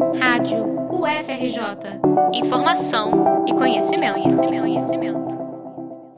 Rádio UFRJ. Informação e conhecimento, conhecimento, conhecimento.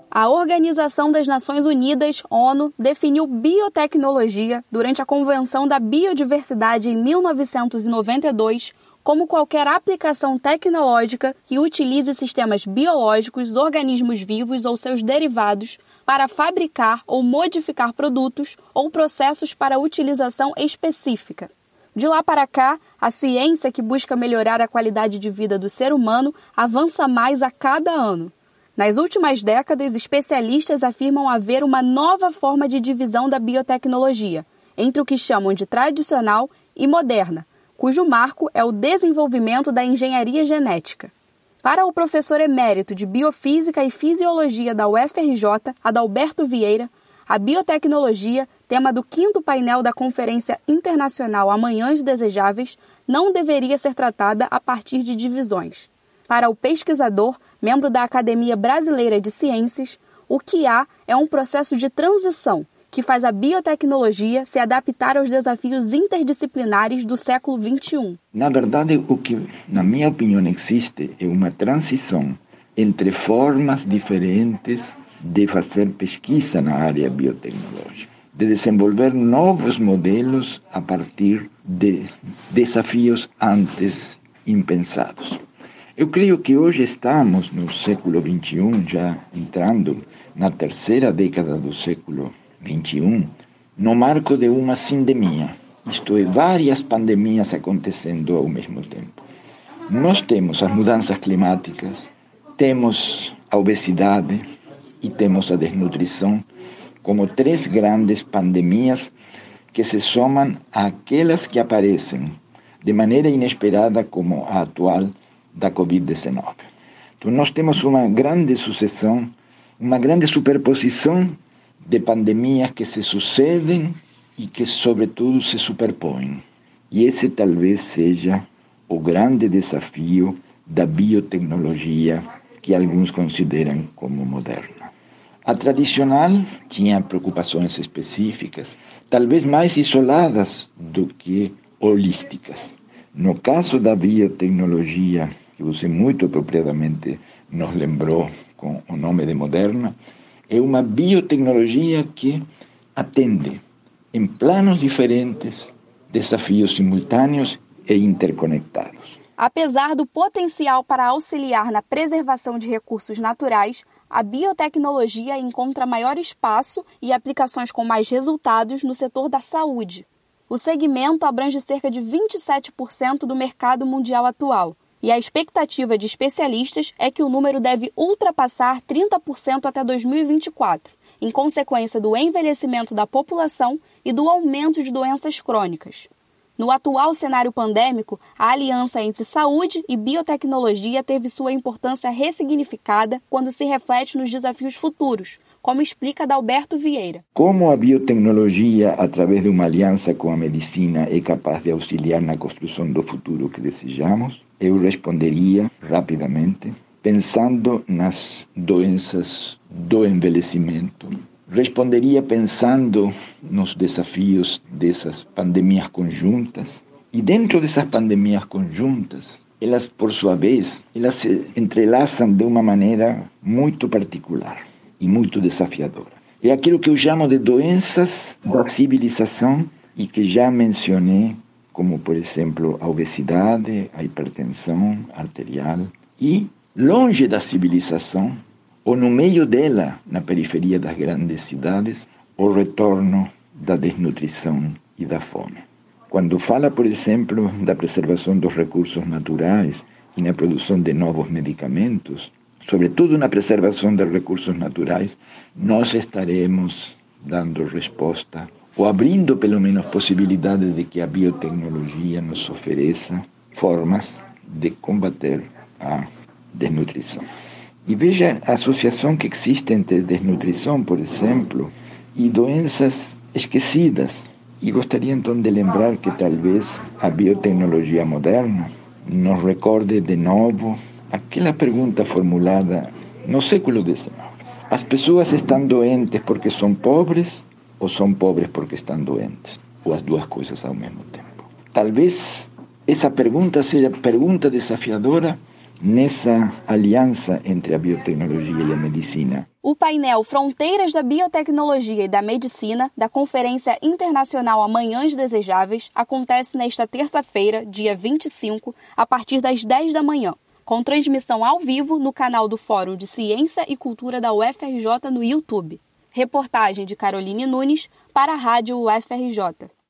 A Organização das Nações Unidas, ONU, definiu biotecnologia durante a Convenção da Biodiversidade em 1992 como qualquer aplicação tecnológica que utilize sistemas biológicos, organismos vivos ou seus derivados para fabricar ou modificar produtos ou processos para utilização específica. De lá para cá, a ciência que busca melhorar a qualidade de vida do ser humano avança mais a cada ano. Nas últimas décadas, especialistas afirmam haver uma nova forma de divisão da biotecnologia, entre o que chamam de tradicional e moderna, cujo marco é o desenvolvimento da engenharia genética. Para o professor emérito de Biofísica e Fisiologia da UFRJ, Adalberto Vieira, a biotecnologia, tema do quinto painel da Conferência Internacional Amanhãs Desejáveis, não deveria ser tratada a partir de divisões. Para o pesquisador, membro da Academia Brasileira de Ciências, o que há é um processo de transição que faz a biotecnologia se adaptar aos desafios interdisciplinares do século XXI. Na verdade, o que, na minha opinião, existe é uma transição entre formas diferentes de fazer pesquisa na área biotecnológica, de desenvolver novos modelos a partir de desafios antes impensados. Eu creio que hoje estamos no século XXI, já entrando na terceira década do século 21, no marco de uma sindemia, isto é, várias pandemias acontecendo ao mesmo tempo. Nós temos as mudanças climáticas, temos a obesidade e temos a desnutrição como três grandes pandemias que se somam àquelas que aparecem de maneira inesperada como a atual da Covid-19. Então, nós temos uma grande sucessão, uma grande superposição de pandemias que se sucedem e que, sobretudo, se superpõem. E esse talvez seja o grande desafio da biotecnologia que alguns consideram como moderna. A tradicional tinha preocupações específicas, talvez mais isoladas do que holísticas. No caso da biotecnologia, que você muito apropriadamente nos lembrou com o nome de moderna, é uma biotecnologia que atende em planos diferentes desafios simultâneos e interconectados. Apesar do potencial para auxiliar na preservação de recursos naturais, a biotecnologia encontra maior espaço e aplicações com mais resultados no setor da saúde. O segmento abrange cerca de 27% do mercado mundial atual, e a expectativa de especialistas é que o número deve ultrapassar 30% até 2024, em consequência do envelhecimento da população e do aumento de doenças crônicas. No atual cenário pandêmico, a aliança entre saúde e biotecnologia teve sua importância ressignificada quando se reflete nos desafios futuros, como explica Dalberto Vieira. Como a biotecnologia, através de uma aliança com a medicina, é capaz de auxiliar na construção do futuro que desejamos? Eu responderia rapidamente, pensando nas doenças do envelhecimento. Responderia pensando nos desafios dessas pandemias conjuntas. E dentro dessas pandemias conjuntas, elas, por sua vez, elas se entrelaçam de uma maneira muito particular e muito desafiadora. É aquilo que eu chamo de doenças da civilização e que já mencionei, como por exemplo a obesidade, a hipertensão arterial e longe da civilização ou no meio dela, na periferia das grandes cidades, o retorno da desnutrição e da fome. Quando fala, por exemplo, da preservação dos recursos naturais e na produção de novos medicamentos, sobretudo na preservação dos recursos naturais, nós estaremos dando resposta ou abrindo pelo menos possibilidades de que a biotecnologia nos ofereça formas de combater a desnutrição. E veja a associação que existe entre desnutrição, por exemplo, e doenças esquecidas. E gostaria então de lembrar que talvez a biotecnologia moderna nos recorde de novo aquela pergunta formulada no século XIX. As pessoas estão doentes porque são pobres ou são pobres porque estão doentes? Ou as duas coisas ao mesmo tempo? Talvez essa pergunta seja pergunta desafiadora nessa aliança entre a biotecnologia e a medicina. O painel Fronteiras da Biotecnologia e da Medicina, da Conferência Internacional Amanhãs Desejáveis, acontece nesta terça-feira, dia 25, a partir das 10 da manhã, com transmissão ao vivo no canal do Fórum de Ciência e Cultura da UFRJ no YouTube. Reportagem de Caroline Nunes para a Rádio UFRJ.